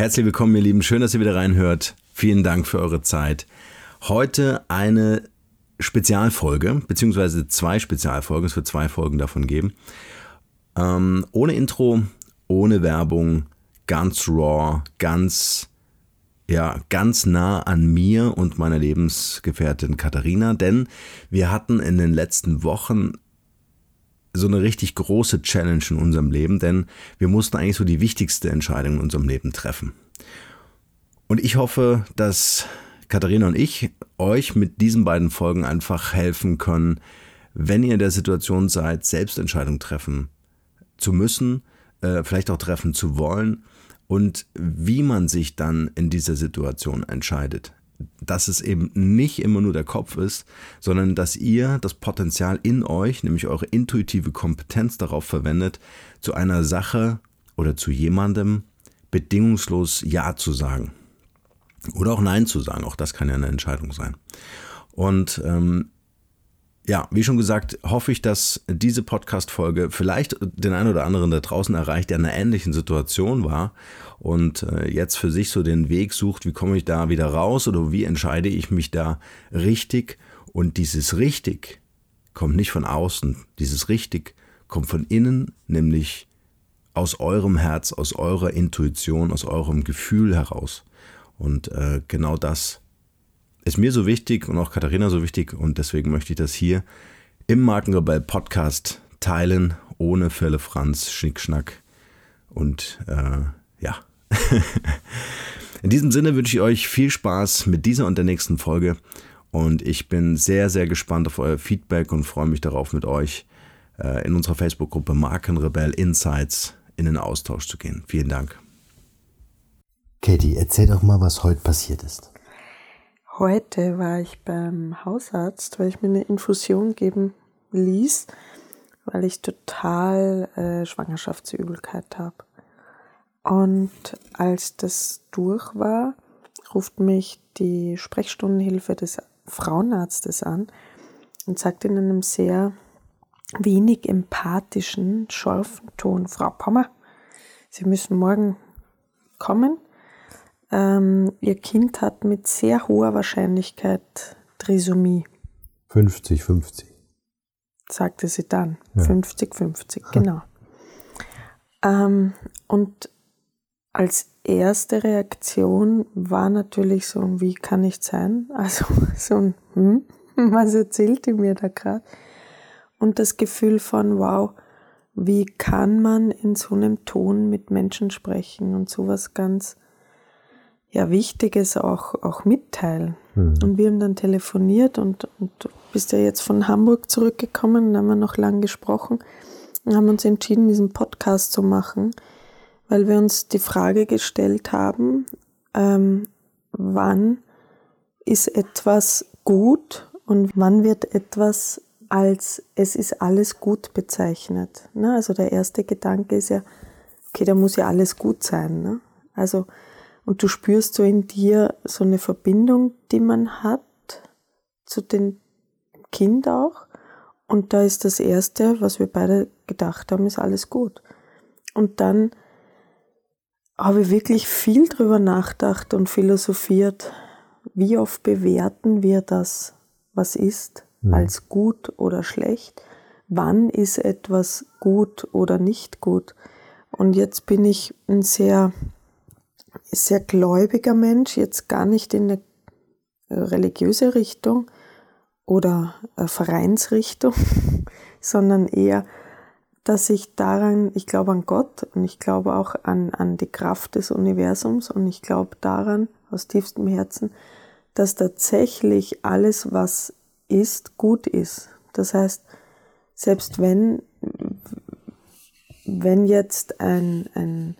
Herzlich willkommen, ihr Lieben. Schön, dass ihr wieder reinhört. Vielen Dank für eure Zeit. Heute eine Spezialfolge, beziehungsweise zwei Spezialfolgen. Es wird zwei Folgen davon geben. Ähm, ohne Intro, ohne Werbung, ganz raw, ganz, ja, ganz nah an mir und meiner Lebensgefährtin Katharina, denn wir hatten in den letzten Wochen so eine richtig große Challenge in unserem Leben, denn wir mussten eigentlich so die wichtigste Entscheidung in unserem Leben treffen. Und ich hoffe, dass Katharina und ich euch mit diesen beiden Folgen einfach helfen können, wenn ihr in der Situation seid, Selbstentscheidungen treffen zu müssen, äh, vielleicht auch treffen zu wollen und wie man sich dann in dieser Situation entscheidet dass es eben nicht immer nur der Kopf ist, sondern dass ihr das Potenzial in euch, nämlich eure intuitive Kompetenz darauf verwendet, zu einer Sache oder zu jemandem bedingungslos Ja zu sagen. Oder auch Nein zu sagen. Auch das kann ja eine Entscheidung sein. Und ähm, ja, wie schon gesagt, hoffe ich, dass diese Podcast-Folge vielleicht den einen oder anderen da draußen erreicht, der in einer ähnlichen Situation war und äh, jetzt für sich so den Weg sucht, wie komme ich da wieder raus oder wie entscheide ich mich da richtig. Und dieses richtig kommt nicht von außen, dieses richtig kommt von innen, nämlich aus eurem Herz, aus eurer Intuition, aus eurem Gefühl heraus. Und äh, genau das ist mir so wichtig und auch Katharina so wichtig und deswegen möchte ich das hier im Markenrebell Podcast teilen, ohne Fälle Franz, Schnickschnack und äh, ja. In diesem Sinne wünsche ich euch viel Spaß mit dieser und der nächsten Folge und ich bin sehr, sehr gespannt auf euer Feedback und freue mich darauf, mit euch äh, in unserer Facebook-Gruppe Markenrebell Insights in den Austausch zu gehen. Vielen Dank. Katie, erzähl doch mal, was heute passiert ist. Heute war ich beim Hausarzt, weil ich mir eine Infusion geben ließ, weil ich total äh, Schwangerschaftsübelkeit habe. Und als das durch war, ruft mich die Sprechstundenhilfe des Frauenarztes an und sagt in einem sehr wenig empathischen, scharfen Ton, Frau Pommer, Sie müssen morgen kommen ähm, ihr Kind hat mit sehr hoher Wahrscheinlichkeit Trisomie. 50-50. Sagte sie dann. 50-50, ja. genau. Ähm, und als erste Reaktion war natürlich so, wie kann ich sein? Also so ein, hm, was erzählt die mir da gerade? Und das Gefühl von, wow, wie kann man in so einem Ton mit Menschen sprechen und sowas ganz ja, Wichtiges auch, auch mitteilen. Mhm. Und wir haben dann telefoniert und, und du bist ja jetzt von Hamburg zurückgekommen, haben wir noch lang gesprochen und haben uns entschieden, diesen Podcast zu machen, weil wir uns die Frage gestellt haben, ähm, wann ist etwas gut und wann wird etwas als es ist alles gut bezeichnet. Ne? Also der erste Gedanke ist ja, okay, da muss ja alles gut sein. Ne? Also und du spürst so in dir so eine Verbindung, die man hat zu dem Kind auch. Und da ist das Erste, was wir beide gedacht haben, ist alles gut. Und dann habe ich wirklich viel drüber nachgedacht und philosophiert, wie oft bewerten wir das, was ist, mhm. als gut oder schlecht? Wann ist etwas gut oder nicht gut? Und jetzt bin ich ein sehr sehr gläubiger Mensch, jetzt gar nicht in eine religiöse Richtung oder Vereinsrichtung, sondern eher, dass ich daran, ich glaube an Gott und ich glaube auch an, an die Kraft des Universums und ich glaube daran aus tiefstem Herzen, dass tatsächlich alles, was ist, gut ist. Das heißt, selbst wenn, wenn jetzt ein, ein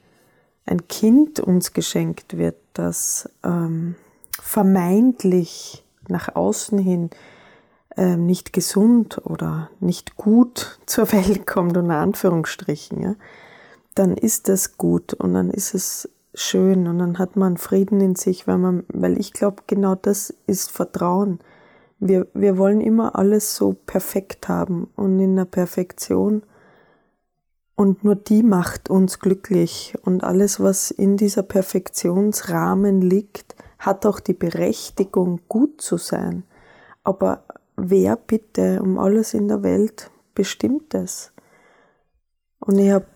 ein Kind uns geschenkt wird, das ähm, vermeintlich nach außen hin äh, nicht gesund oder nicht gut zur Welt kommt, unter Anführungsstrichen, ja, dann ist das gut und dann ist es schön und dann hat man Frieden in sich, weil man, weil ich glaube, genau das ist Vertrauen. Wir, wir wollen immer alles so perfekt haben und in der Perfektion Und nur die macht uns glücklich. Und alles, was in dieser Perfektionsrahmen liegt, hat auch die Berechtigung, gut zu sein. Aber wer bitte um alles in der Welt bestimmt es? Und ich habe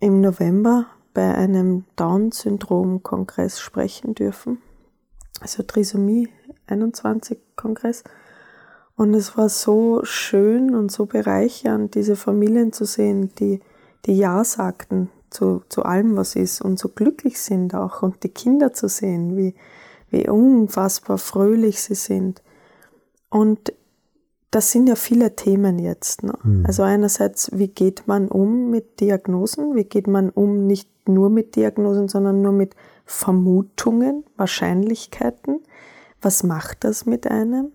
im November bei einem Down-Syndrom-Kongress sprechen dürfen, also Trisomie 21-Kongress. Und es war so schön und so bereichernd, diese Familien zu sehen, die, die Ja sagten zu, zu allem, was ist und so glücklich sind auch und die Kinder zu sehen, wie, wie unfassbar fröhlich sie sind. Und das sind ja viele Themen jetzt. Ne? Mhm. Also einerseits, wie geht man um mit Diagnosen? Wie geht man um nicht nur mit Diagnosen, sondern nur mit Vermutungen, Wahrscheinlichkeiten? Was macht das mit einem?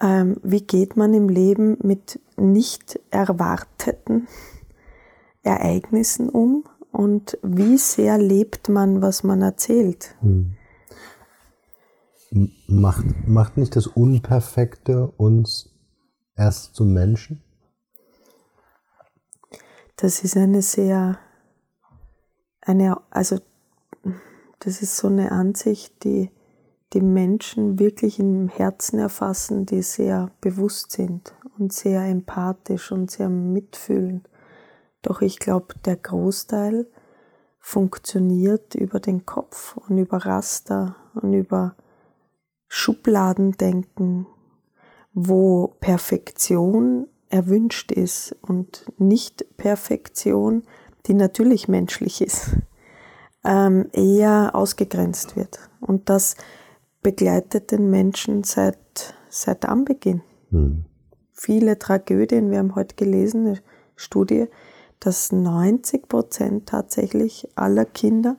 ähm, wie geht man im Leben mit nicht erwarteten Ereignissen um und wie sehr lebt man, was man erzählt. Hm. Macht, macht nicht das Unperfekte uns erst zum Menschen? Das ist eine sehr, eine, also das ist so eine Ansicht, die die Menschen wirklich im Herzen erfassen, die sehr bewusst sind und sehr empathisch und sehr mitfühlend. Doch ich glaube, der Großteil funktioniert über den Kopf und über Raster und über Schubladendenken, wo Perfektion erwünscht ist und nicht Perfektion, die natürlich menschlich ist, ähm, eher ausgegrenzt wird. Und das begleitet den Menschen seit, seit Anbeginn. Mhm. Viele Tragödien, wir haben heute gelesen, eine Studie, dass 90 Prozent tatsächlich aller Kinder,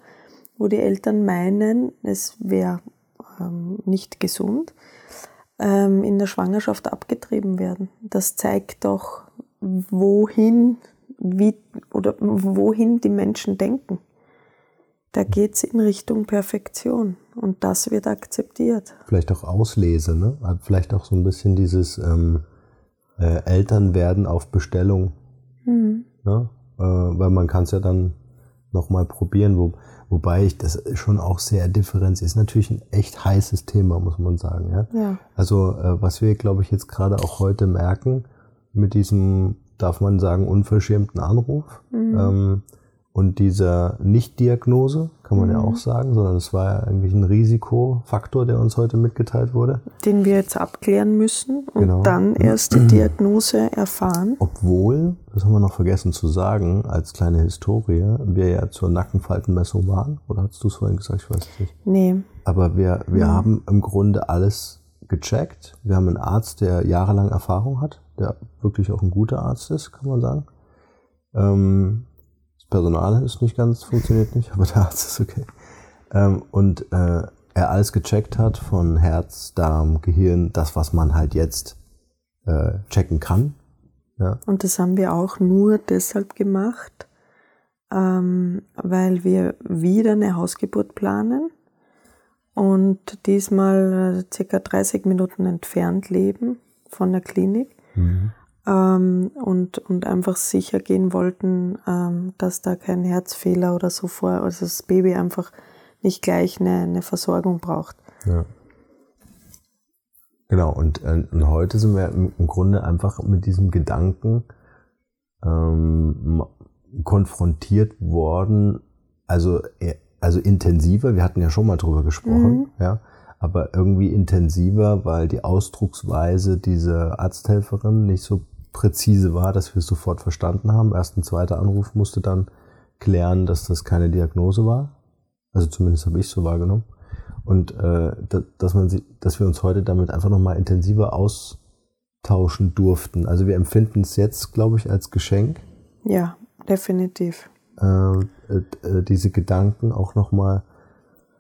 wo die Eltern meinen, es wäre ähm, nicht gesund, ähm, in der Schwangerschaft abgetrieben werden. Das zeigt doch, wohin, wie, oder wohin die Menschen denken. Da geht es in Richtung Perfektion und das wird akzeptiert. Vielleicht auch Auslese, ne? Vielleicht auch so ein bisschen dieses ähm, äh, Elternwerden auf Bestellung. Mhm. Ne? Äh, weil man kann es ja dann nochmal probieren, wo, wobei ich das schon auch sehr differenziert ist. Natürlich ein echt heißes Thema, muss man sagen. Ja? ja. Also äh, was wir, glaube ich, jetzt gerade auch heute merken, mit diesem, darf man sagen, unverschämten Anruf, mhm. ähm, und dieser Nicht-Diagnose, kann man mhm. ja auch sagen, sondern es war ja eigentlich ein Risikofaktor, der uns heute mitgeteilt wurde. Den wir jetzt abklären müssen und genau. dann erst die Diagnose erfahren. Obwohl, das haben wir noch vergessen zu sagen, als kleine Historie, wir ja zur Nackenfaltenmessung waren. Oder hast du es vorhin gesagt? Ich weiß es nicht. Nee. Aber wir, wir mhm. haben im Grunde alles gecheckt. Wir haben einen Arzt, der jahrelang Erfahrung hat, der wirklich auch ein guter Arzt ist, kann man sagen. Ähm, Personal ist nicht ganz, funktioniert nicht, aber der Arzt ist okay. Ähm, und äh, er alles gecheckt hat von Herz, Darm, Gehirn, das, was man halt jetzt äh, checken kann. Ja. Und das haben wir auch nur deshalb gemacht, ähm, weil wir wieder eine Hausgeburt planen und diesmal äh, circa 30 Minuten entfernt leben von der Klinik. Mhm ähm, und, und einfach sicher gehen wollten, ähm, dass da kein Herzfehler oder so vor, also das Baby einfach nicht gleich eine, eine Versorgung braucht. Ja. Genau, und, äh, und heute sind wir im, Grunde einfach mit diesem Gedanken ähm, konfrontiert worden, also, äh, also intensiver, wir hatten ja schon mal drüber gesprochen, mhm. ja, aber irgendwie intensiver, weil die Ausdrucksweise dieser Arzthelferin nicht so präzise war, dass wir es sofort verstanden haben. Erst ein zweiter Anruf musste dann klären, dass das keine Diagnose war. Also zumindest habe ich es so wahrgenommen. Und äh, dass, man sie, dass wir uns heute damit einfach nochmal intensiver austauschen durften. Also wir empfinden es jetzt, glaube ich, als Geschenk. Ja, definitiv. Äh, äh, äh diese Gedanken auch nochmal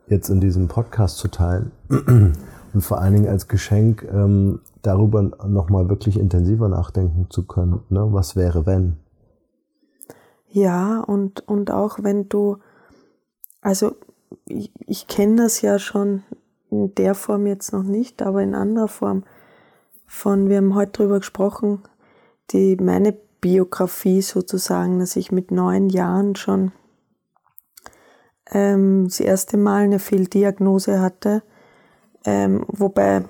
jetzt in diesem Podcast zu teilen. Und vor allen Dingen als Geschenk ähm, darüber nochmal wirklich intensiver nachdenken zu können. Ne? Was wäre, wenn? Ja, und, und auch wenn du, also ich, ich kenne das ja schon in der Form jetzt noch nicht, aber in anderer Form von, wir haben heute drüber gesprochen, die, meine Biografie sozusagen, dass ich mit neun Jahren schon ähm, das erste Mal eine Fehldiagnose hatte, ähm, wobei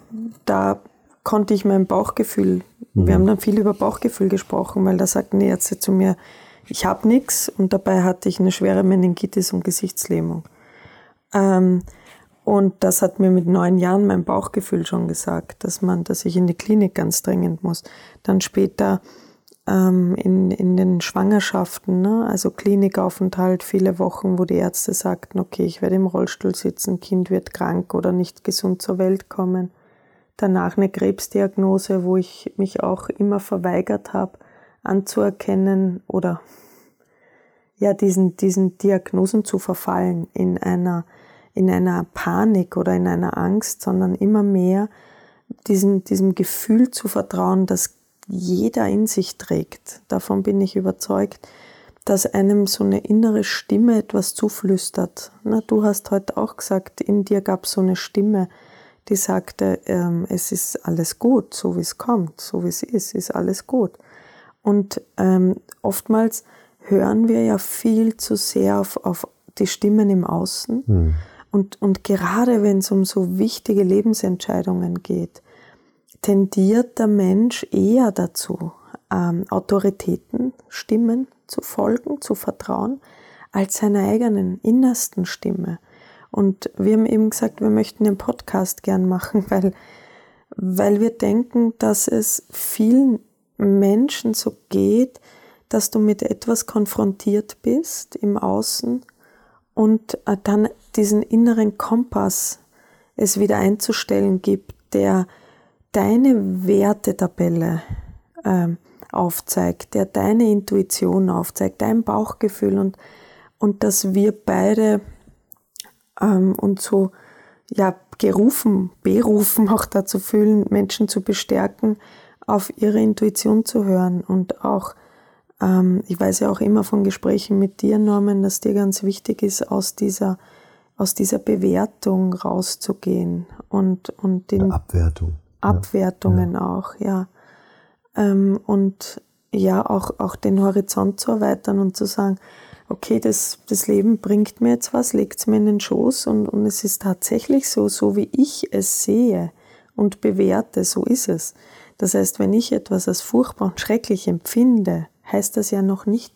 da konnte ich mein Bauchgefühl, mhm. wir haben dann viel über Bauchgefühl gesprochen, weil da sagten die Ärzte zu mir, ich habe nichts und dabei hatte ich eine schwere Meningitis und Gesichtslähmung. Ähm, und das hat mir mit neun Jahren mein Bauchgefühl schon gesagt, dass man, dass ich in die Klinik ganz dringend muss. Dann später ähm, in, in den Schwangerschaften, ne? also Klinikaufenthalt, viele Wochen, wo die Ärzte sagten, okay, ich werde im Rollstuhl sitzen, Kind wird krank oder nicht gesund zur Welt kommen. Danach eine Krebsdiagnose, wo ich mich auch immer verweigert habe, anzuerkennen oder ja, diesen, diesen Diagnosen zu verfallen in einer in einer Panik oder in einer Angst, sondern immer mehr diesem, diesem Gefühl zu vertrauen, dass jeder in sich trägt. Davon bin ich überzeugt, dass einem so eine innere Stimme etwas zuflüstert. Na, du hast heute auch gesagt, in dir gab es so eine Stimme, die sagte, ähm, es ist alles gut, so wie es kommt, so wie es ist, ist alles gut. Und ähm, oftmals hören wir ja viel zu sehr auf, auf die Stimmen im Außen. Hm. Und, und gerade wenn es um so wichtige Lebensentscheidungen geht, tendiert der Mensch eher dazu, ähm, Autoritätenstimmen zu folgen, zu vertrauen, als seiner eigenen innersten Stimme. Und wir haben eben gesagt, wir möchten den Podcast gern machen, weil, weil wir denken, dass es vielen Menschen so geht, dass du mit etwas konfrontiert bist im Außen und äh, dann diesen inneren Kompass es wieder einzustellen gibt, der deine Wertetabelle ähm, aufzeigt, der deine Intuition aufzeigt, dein Bauchgefühl und, und dass wir beide ähm, uns so ja, gerufen, berufen auch dazu fühlen, Menschen zu bestärken, auf ihre Intuition zu hören und auch ähm, ich weiß ja auch immer von Gesprächen mit dir, Norman, dass dir ganz wichtig ist, aus dieser, aus dieser Bewertung rauszugehen und, und den Abwertung. Abwertungen ja. auch, ja. Ähm, und ja, auch, auch den Horizont zu erweitern und zu sagen, okay, das, das Leben bringt mir jetzt was, legt es mir in den Schoß und, und es ist tatsächlich so, so wie ich es sehe und bewerte, so ist es. Das heißt, wenn ich etwas als furchtbar und schrecklich empfinde, heißt das ja noch nicht,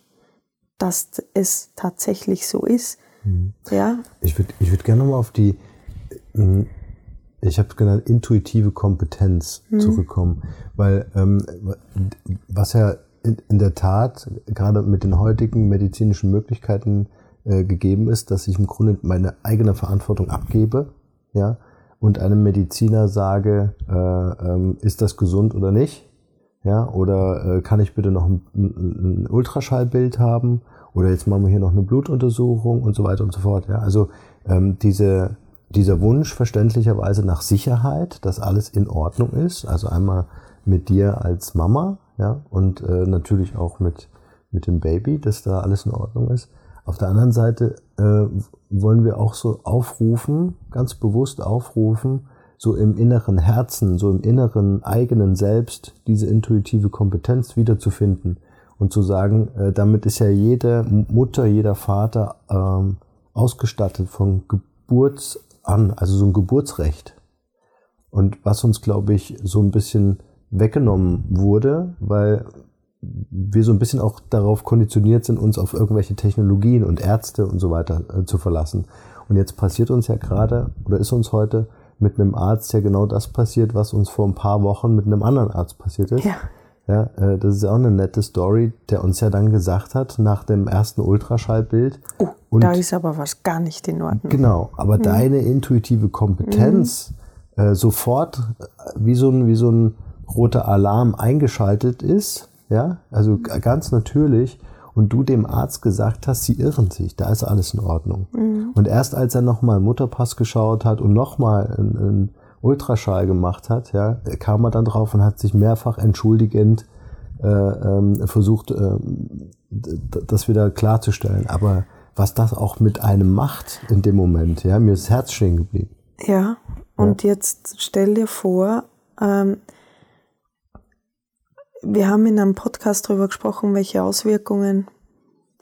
dass es tatsächlich so ist. Mhm. Ja? Ich würde ich würd gerne nochmal auf die, hm, ich habe es genannt, intuitive Kompetenz mhm. zurückkommen. Weil ähm, was ja in, in, der Tat gerade mit den heutigen medizinischen Möglichkeiten äh, gegeben ist, dass ich im Grunde meine eigene Verantwortung abgebe, ja, und einem Mediziner sage, äh, ähm, ist das gesund oder nicht? Ja, oder äh, kann ich bitte noch ein, ein, Ultraschallbild haben? Oder jetzt machen wir hier noch eine Blutuntersuchung und so weiter und so fort. Ja, also ähm, diese, dieser Wunsch verständlicherweise nach Sicherheit, dass alles in Ordnung ist. Also einmal mit dir als Mama, ja, und äh, natürlich auch mit, mit dem Baby, dass da alles in Ordnung ist. Auf der anderen Seite äh, wollen wir auch so aufrufen, ganz bewusst aufrufen, so im inneren Herzen, so im inneren eigenen Selbst diese intuitive Kompetenz wiederzufinden und zu sagen, äh, damit ist ja jede Mutter, jeder Vater ähm, ausgestattet von Geburts an, also so ein Geburtsrecht. Und was uns, glaube ich, so ein bisschen weggenommen wurde, weil wir so ein bisschen auch darauf konditioniert sind, uns auf irgendwelche Technologien und Ärzte und so weiter äh, zu verlassen. Und jetzt passiert uns ja gerade, oder ist uns heute mit einem Arzt ja genau das passiert, was uns vor ein paar Wochen mit einem anderen Arzt passiert ist. Ja. Ja, äh, das ist ja auch eine nette Story, der uns ja dann gesagt hat, nach dem ersten Ultraschallbild. Oh, und da ist aber was gar nicht in Ordnung. Genau, aber mhm. deine intuitive Kompetenz mhm. äh, sofort äh, wie so, ein, wie so ein roter Alarm eingeschaltet ist, ja, also ganz natürlich, und du dem Arzt gesagt hast, sie irren sich, da ist alles in Ordnung. Mhm. Und erst als er nochmal Mutterpass geschaut hat und nochmal einen Ultraschall gemacht hat, ja, kam er dann drauf und hat sich mehrfach entschuldigend äh, ähm, versucht, äh, das wieder klarzustellen. Aber was das auch mit einem macht in dem Moment, ja, mir ist das Herz stehen geblieben. Ja, und ja. jetzt stell dir vor, ähm, wir haben in einem Podcast darüber gesprochen, welche Auswirkungen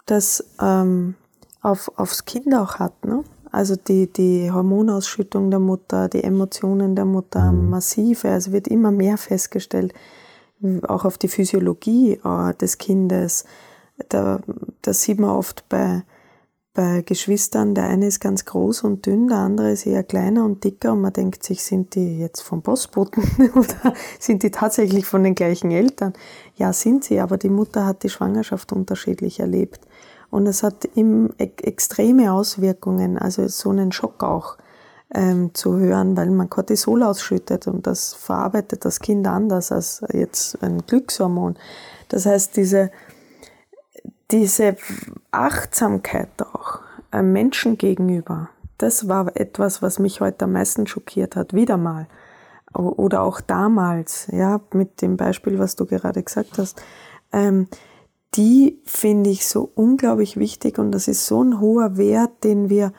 das ähm, auf, aufs Kind auch hat. Ne? Also die, die Hormonausschüttung der Mutter, die Emotionen der Mutter, mhm. massive, also wird immer mehr festgestellt, auch auf die Physiologie äh, des Kindes. Da, das sieht man oft bei, bei Geschwistern, der eine ist ganz groß und dünn, der andere ist eher kleiner und dicker und man denkt sich, sind die jetzt vom Postboten oder sind die tatsächlich von den gleichen Eltern? Ja, sind sie, aber die Mutter hat die Schwangerschaft unterschiedlich erlebt. Und es hat im, extreme Auswirkungen, also so einen Schock auch ähm, zu hören, weil man Cortisol ausschüttet und das verarbeitet das Kind anders als jetzt ein Glückshormon. Das heißt, diese, diese Achtsamkeit auch einem Menschen gegenüber, das war etwas, was mich heute am meisten schockiert hat, wieder mal. Oder auch damals, ja, mit dem Beispiel, was du gerade gesagt hast. Ähm, die finde ich so unglaublich wichtig und das ist so ein hoher Wert, den wir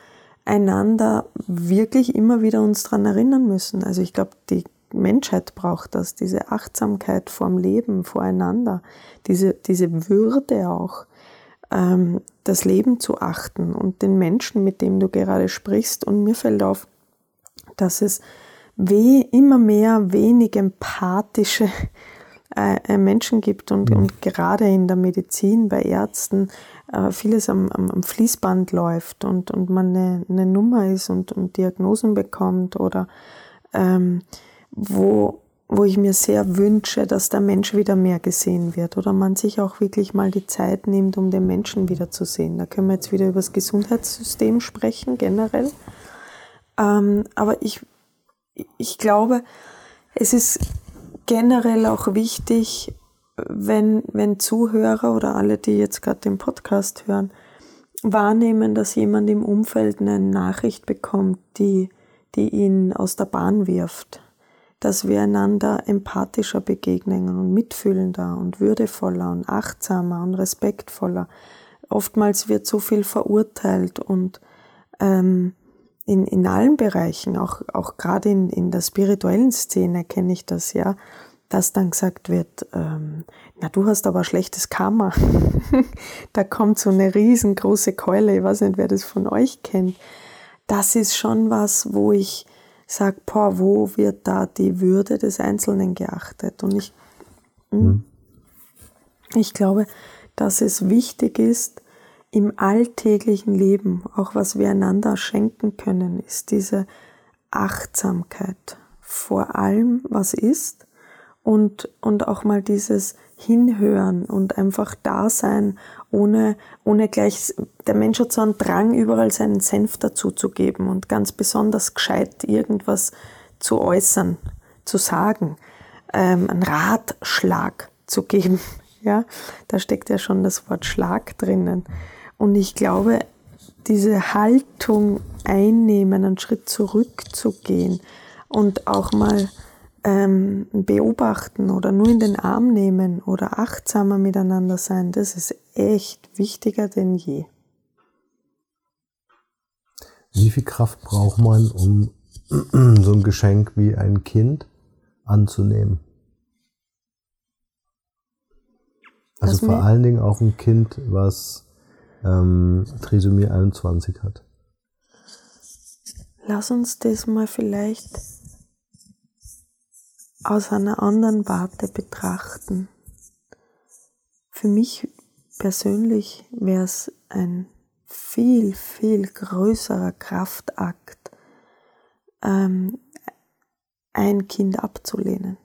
einander wirklich immer wieder uns dran erinnern müssen. Also ich glaube, die Menschheit braucht das, diese Achtsamkeit vorm Leben, voreinander, diese, diese Würde auch, ähm, das Leben zu achten und den Menschen, mit dem du gerade sprichst. Und mir fällt auf, dass es weh, immer mehr wenig empathische äh, äh, Menschen gibt und, mhm. und gerade in der Medizin, bei Ärzten, äh, vieles am, am, am, Fließband läuft und, und man eine, eine Nummer ist und, und Diagnosen bekommt oder ähm, wo, wo ich mir sehr wünsche, dass der Mensch wieder mehr gesehen wird oder man sich auch wirklich mal die Zeit nimmt, um den Menschen wieder zu sehen. Da können wir jetzt wieder über das Gesundheitssystem sprechen, generell. Ähm, aber ich, ich glaube, es ist generell auch wichtig, wenn, wenn Zuhörer oder alle, die jetzt gerade den Podcast hören, wahrnehmen, dass jemand im Umfeld eine Nachricht bekommt, die, die ihn aus der Bahn wirft. Dass wir einander empathischer begegnen und mitfühlender und würdevoller und achtsamer und respektvoller. Oftmals wird so viel verurteilt und ähm, in, in allen Bereichen, auch, auch gerade in, in der spirituellen Szene kenne ich das ja, dass dann gesagt wird, ähm, na du hast aber schlechtes Karma. da kommt so eine riesengroße Keule, ich weiß nicht, wer das von euch kennt. Das ist schon was, wo ich sage, boah, wo wird da die Würde des Einzelnen geachtet? Und ich, mhm. ich glaube, dass es wichtig ist, im alltäglichen Leben, auch was wir einander schenken können, ist diese Achtsamkeit vor allem, was ist und, und auch mal dieses Hinhören und einfach da sein, ohne, ohne gleich, der Mensch hat so einen Drang, überall seinen Senf dazu zu geben und ganz besonders gescheit irgendwas zu äußern, zu sagen, ähm, einen Ratschlag zu geben. Ja, da steckt ja schon das Wort Schlag drinnen. Und ich glaube, diese Haltung einnehmen, einen Schritt zurückzugehen und auch mal ähm, beobachten oder nur in den Arm nehmen oder achtsamer miteinander sein, das ist echt wichtiger denn je. Wie viel Kraft braucht man, um so ein Geschenk wie ein Kind anzunehmen? Also vor allen Dingen auch ein Kind, was ähm, Trisomie 21 hat. Lass uns das mal vielleicht aus einer anderen Warte betrachten. Für mich persönlich wäre es ein viel, viel größerer Kraftakt, ähm, ein Kind abzulehnen.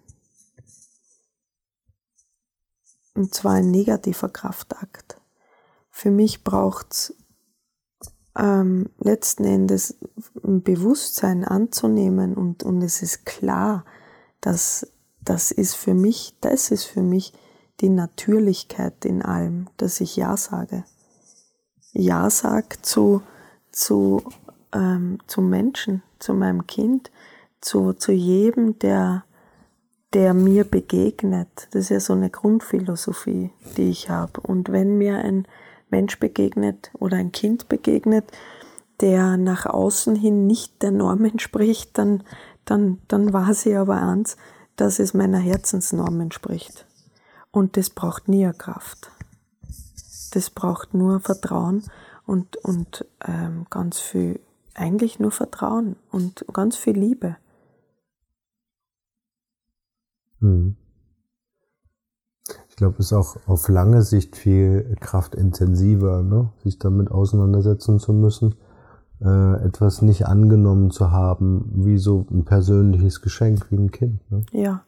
Und zwar ein negativer Kraftakt für mich braucht's ähm, letzten Endes ein Bewusstsein anzunehmen und, und es ist klar, dass das ist für mich, das ist für mich die Natürlichkeit in allem, dass ich Ja sage. Ja sag zu, zu, ähm, zum Menschen, zu meinem Kind, zu, zu jedem, der, der mir begegnet. Das ist ja so eine Grundphilosophie, die ich habe. Und wenn mir ein Mensch begegnet oder ein Kind begegnet, der nach außen hin nicht der Norm entspricht, dann, dann, dann war sie aber eins, dass es meiner Herzensnorm entspricht. Und das braucht nie eine Kraft. Das braucht nur Vertrauen und, und ähm, ganz viel, eigentlich nur Vertrauen und ganz viel Liebe. Mhm. Ich glaube, es ist auch auf lange Sicht viel kraftintensiver, ne? sich damit auseinandersetzen zu müssen, äh, etwas nicht angenommen zu haben, wie so ein persönliches Geschenk, wie ein Kind. Ne? Ja,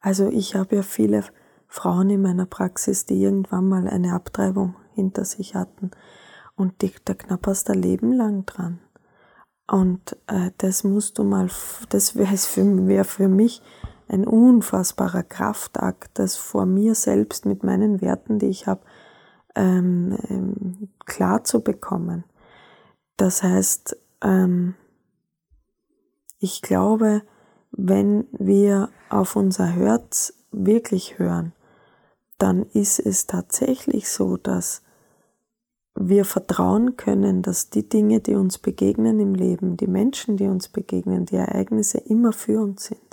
also ich habe ja viele Frauen in meiner Praxis, die irgendwann mal eine Abtreibung hinter sich hatten und die, da knapperst ein Leben lang dran. Und äh, das musst du mal, das wäre für, wär für mich ein unfassbarer Kraftakt, das vor mir selbst mit meinen Werten, die ich habe, ähm, ähm, klar zu bekommen. Das heißt, ähm, ich glaube, wenn wir auf unser Herz wirklich hören, dann ist es tatsächlich so, dass wir vertrauen können, dass die Dinge, die uns begegnen im Leben, die Menschen, die uns begegnen, die Ereignisse immer für uns sind.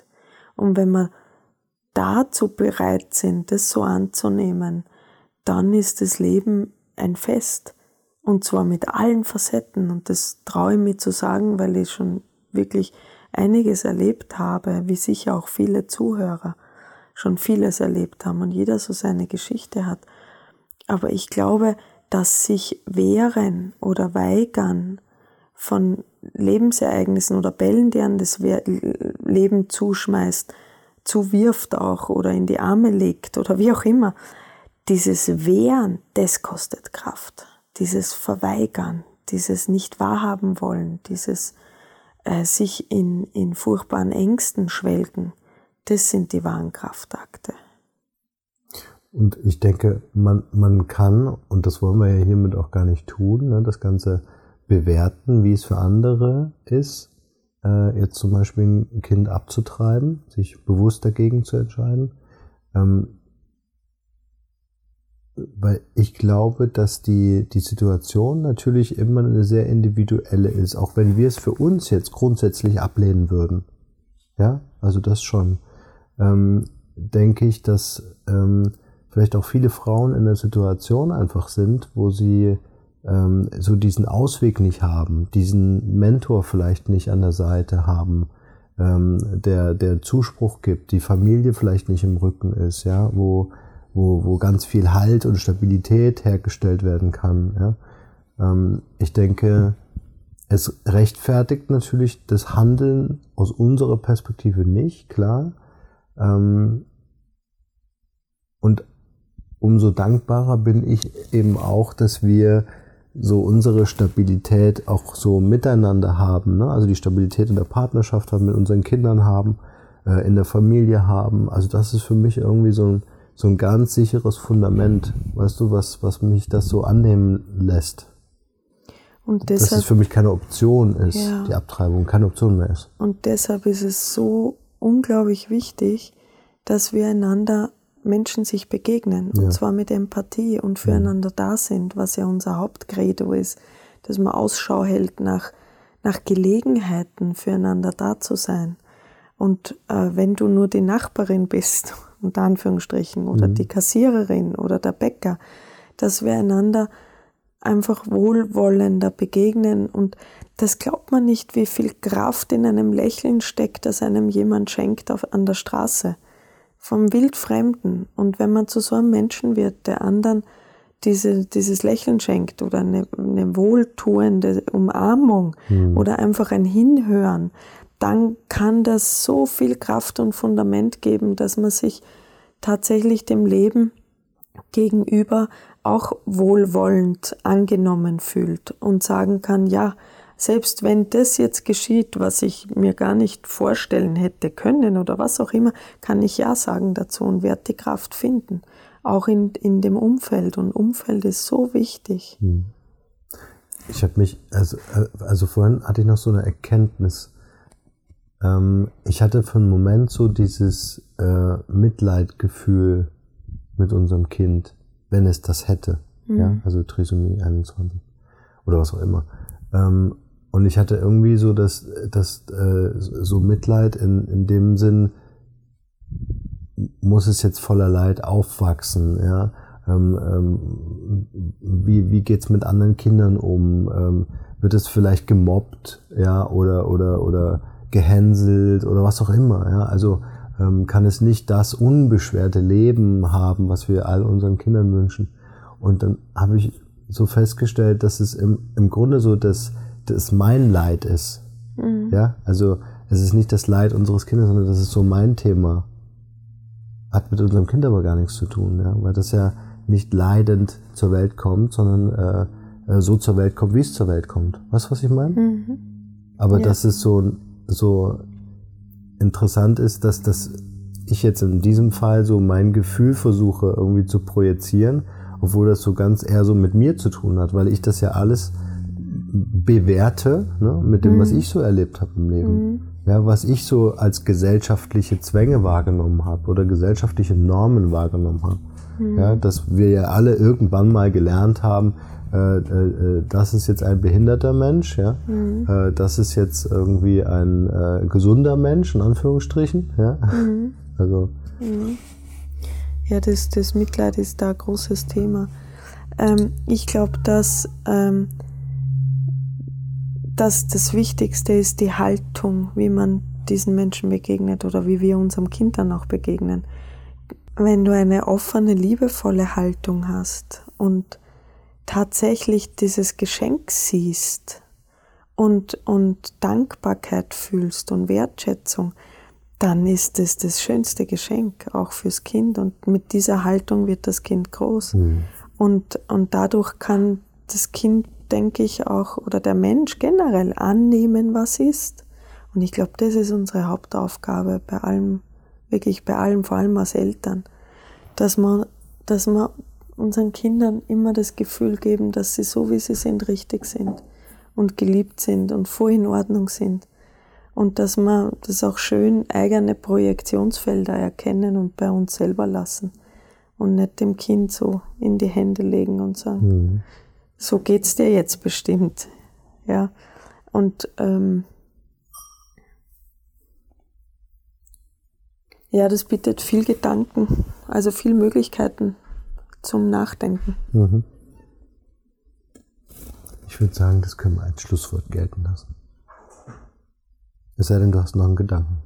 Und wenn wir dazu bereit sind, das so anzunehmen, dann ist das Leben ein Fest. Und zwar mit allen Facetten. Und das traue ich mir zu sagen, weil ich schon wirklich einiges erlebt habe, wie sicher auch viele Zuhörer schon vieles erlebt haben und jeder so seine Geschichte hat. Aber ich glaube, dass sich wehren oder weigern von Lebensereignissen oder Bällen, die an das Leben zuschmeißt, zuwirft auch oder in die Arme legt oder wie auch immer, dieses Wehren, das kostet Kraft. Dieses Verweigern, dieses nicht wahrhaben wollen, dieses äh, sich in, in furchtbaren Ängsten schwelgen, das sind die wahren Kraftakte. Und ich denke, man, man kann, und das wollen wir ja hiermit auch gar nicht tun, ne, das Ganze bewerten, wie es für andere ist, äh, jetzt zum Beispiel ein Kind abzutreiben, sich bewusst dagegen zu entscheiden. Ähm, weil ich glaube, dass die, die Situation natürlich immer eine sehr individuelle ist, auch wenn wir es für uns jetzt grundsätzlich ablehnen würden. Ja, also das schon ähm, denke ich, dass ähm, vielleicht auch viele Frauen in der Situation einfach sind, wo sie ähm, so diesen Ausweg nicht haben, diesen Mentor vielleicht nicht an der Seite haben, ähm, der, der Zuspruch gibt, die Familie vielleicht nicht im Rücken ist, ja, wo, wo, wo ganz viel Halt und Stabilität hergestellt werden kann. Ja. Ähm, ich denke, es rechtfertigt natürlich das Handeln aus unserer Perspektive nicht, klar. Ähm, und umso dankbarer bin ich eben auch, dass wir so unsere Stabilität auch so miteinander haben. Ne? Also die Stabilität in der Partnerschaft haben, mit unseren Kindern haben, äh, in der Familie haben. Also das ist für mich irgendwie so ein, so ein ganz sicheres Fundament, weißt du, was, was mich das so annehmen lässt. Und deshalb, Dass es für mich keine Option ist, ja. die Abtreibung keine Option mehr ist. Und deshalb ist es so unglaublich wichtig, dass wir einander Menschen sich begegnen, ja. und zwar mit Empathie und füreinander da sind, was ja unser Hauptcredo ist, dass man Ausschau hält nach, nach Gelegenheiten, füreinander da zu sein. Und äh, wenn du nur die Nachbarin bist, unter Anführungsstrichen, oder mhm. die Kassiererin oder der Bäcker, dass wir einander einfach wohlwollender begegnen und das glaubt man nicht, wie viel Kraft in einem Lächeln steckt, das einem jemand schenkt auf, an der Straße vom Wildfremden. Und wenn man zu so einem Menschen wird, der anderen diese, dieses Lächeln schenkt oder eine, eine wohltuende Umarmung mhm. oder einfach ein Hinhören, dann kann das so viel Kraft und Fundament geben, dass man sich tatsächlich dem Leben gegenüber auch wohlwollend angenommen fühlt und sagen kann, ja, selbst wenn das jetzt geschieht, was ich mir gar nicht vorstellen hätte können oder was auch immer, kann ich Ja sagen dazu und werde die Kraft finden. Auch in, in dem Umfeld. Und Umfeld ist so wichtig. Hm. Ich habe mich, also, also vorhin hatte ich noch so eine Erkenntnis. Ähm, ich hatte für einen Moment so dieses äh, Mitleidgefühl mit unserem Kind, wenn es das hätte. Mhm. Ja, also Trisomie 21 oder was auch immer. Ähm, und ich hatte irgendwie so das, das äh, so Mitleid in, in dem Sinn, muss es jetzt voller Leid aufwachsen, ja? Ähm, ähm, wie wie geht's mit anderen Kindern um? Ähm, wird es vielleicht gemobbt, ja, oder oder oder gehänselt oder was auch immer, ja? Also ähm, kann es nicht das unbeschwerte Leben haben, was wir all unseren Kindern wünschen. Und dann habe ich so festgestellt, dass es im, im Grunde so das, das mein Leid ist. Mhm. Ja, also es ist nicht das Leid unseres Kindes, sondern das ist so mein Thema. Hat mit unserem Kind aber gar nichts zu tun, ja, weil das ja nicht leidend zur Welt kommt, sondern äh, äh so zur Welt kommt, wie es zur Welt kommt. Weißt du, was ich meine? Mhm. Aber ja. das ist so, so interessant ist, dass das ich jetzt in diesem Fall so mein Gefühl versuche irgendwie zu projizieren, obwohl das so ganz eher so mit mir zu tun hat, weil ich das ja alles bewerte ne, mit dem, mhm. was ich so erlebt habe im Leben. Mhm. Ja, was ich so als gesellschaftliche Zwänge wahrgenommen habe oder gesellschaftliche Normen wahrgenommen habe. Mhm. Ja, dass wir ja alle irgendwann mal gelernt haben, äh, äh, äh, das ist jetzt ein behinderter Mensch, ja, mhm. äh, das ist jetzt irgendwie ein äh, gesunder Mensch, in Anführungsstrichen, ja. Mhm. Also. Mhm. Ja, das, das Mitleid ist da ein großes Thema. Ähm, ich glaube, dass, ähm, dass das Wichtigste ist die Haltung, wie man diesen Menschen begegnet oder wie wir unserem Kind dann auch begegnen. Wenn du eine offene, liebevolle Haltung hast und tatsächlich dieses Geschenk siehst und, und Dankbarkeit fühlst und Wertschätzung, dann ist es das schönste Geschenk auch fürs Kind und mit dieser Haltung wird das Kind groß. Mhm. Und, und dadurch kann das Kind, denke ich, auch oder der Mensch generell annehmen, was ist. Und ich glaube, das ist unsere Hauptaufgabe bei allem, wirklich bei allem, vor allem als Eltern, dass man, dass man unseren Kindern immer das Gefühl geben, dass sie so wie sie sind richtig sind und geliebt sind und voll in Ordnung sind. Und dass wir das auch schön eigene Projektionsfelder erkennen und bei uns selber lassen und nicht dem Kind so in die Hände legen und sagen, mhm. So geht's dir jetzt bestimmt. Ja. Und ähm, ja, das bietet viel Gedanken, also viel Möglichkeiten, zum Nachdenken. Mhm. Ich würde sagen, das können wir als Schlusswort gelten lassen. Es sei denn, du hast noch einen Gedanken.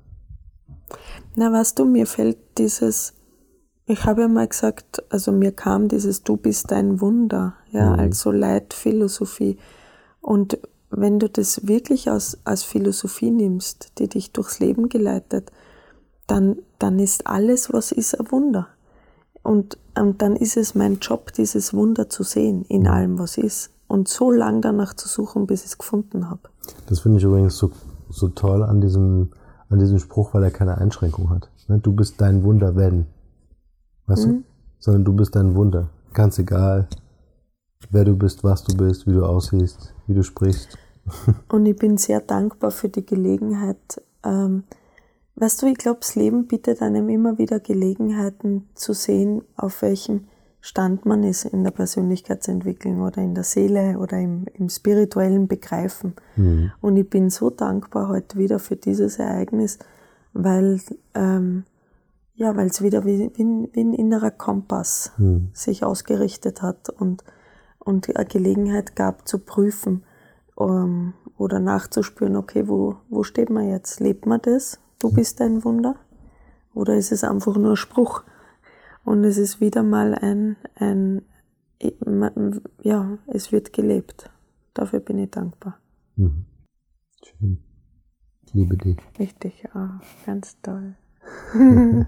Na, weißt du, mir fällt dieses, ich habe ja mal gesagt, also mir kam dieses Du bist ein Wunder, ja, mhm. als so Leitphilosophie. Und wenn du das wirklich als, als Philosophie nimmst, die dich durchs Leben geleitet, dann, dann ist alles, was ist, ein Wunder. Und, und dann ist es mein Job, dieses Wunder zu sehen in allem, was ist. Und so lang danach zu suchen, bis ich es gefunden habe. Das finde ich übrigens so, so toll an diesem, an diesem Spruch, weil er keine Einschränkung hat. Ne, du bist dein Wunder, wenn. Weißt mhm. du? Sondern du bist dein Wunder. Ganz egal, wer du bist, was du bist, wie du aussiehst, wie du sprichst. Und ich bin sehr dankbar für die Gelegenheit, ähm, Weißt du, ich glaube, das Leben bietet einem immer wieder Gelegenheiten zu sehen, auf welchem Stand man ist in der Persönlichkeitsentwicklung oder in der Seele oder im, im spirituellen Begreifen. Mhm. Und ich bin so dankbar heute wieder für dieses Ereignis, weil ähm, ja, weil es wieder wie, wie, wie, ein innerer Kompass mhm. sich ausgerichtet hat und, und eine Gelegenheit gab zu prüfen um, ähm, oder nachzuspüren, okay, wo, wo steht man jetzt? Lebt man das? du bist ein Wunder? Oder ist es einfach nur ein Spruch? Und es ist wieder mal ein, ein, ja, es wird gelebt. Dafür bin ich dankbar. Mhm. Schön. Ich liebe dich. Ich dich auch. Ganz toll.